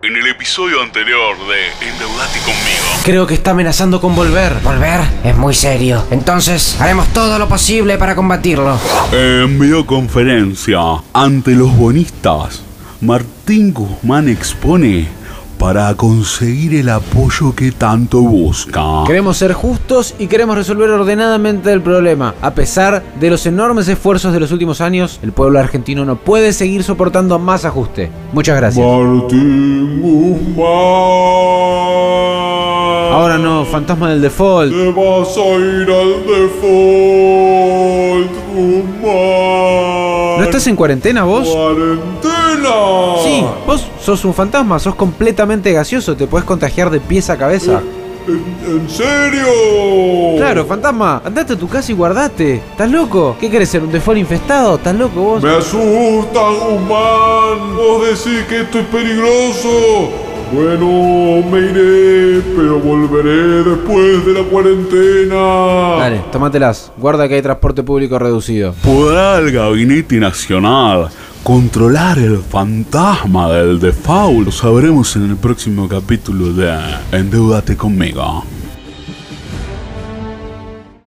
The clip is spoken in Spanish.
En el episodio anterior de Endeudate conmigo. Creo que está amenazando con volver. Volver es muy serio. Entonces, haremos todo lo posible para combatirlo. En videoconferencia ante los bonistas, Martín Guzmán expone para conseguir el apoyo que tanto busca. Queremos ser justos y queremos resolver ordenadamente el problema. A pesar de los enormes esfuerzos de los últimos años, el pueblo argentino no puede seguir soportando más ajuste. Muchas gracias. Martín Guzmán. Ahora no, fantasma del default. Te vas a ir al default, Guzmán. ¿No estás en cuarentena vos? ¡Cuarentena! Sí, vos sos un fantasma, sos completamente gaseoso, te podés contagiar de pies a cabeza. ¿En, en serio? Claro, fantasma, andate a tu casa y guardate. ¿Estás loco? ¿Qué querés ser un default infestado? ¿Estás loco vos? Me asusta, Guzmán. Vos decís que esto es peligroso. Bueno, me iré, pero volveré después de la cuarentena. Dale, tómatelas. Guarda que hay transporte público reducido. ¿Podrá el Gabinete Nacional controlar el fantasma del default? Lo sabremos en el próximo capítulo de Endeudate conmigo.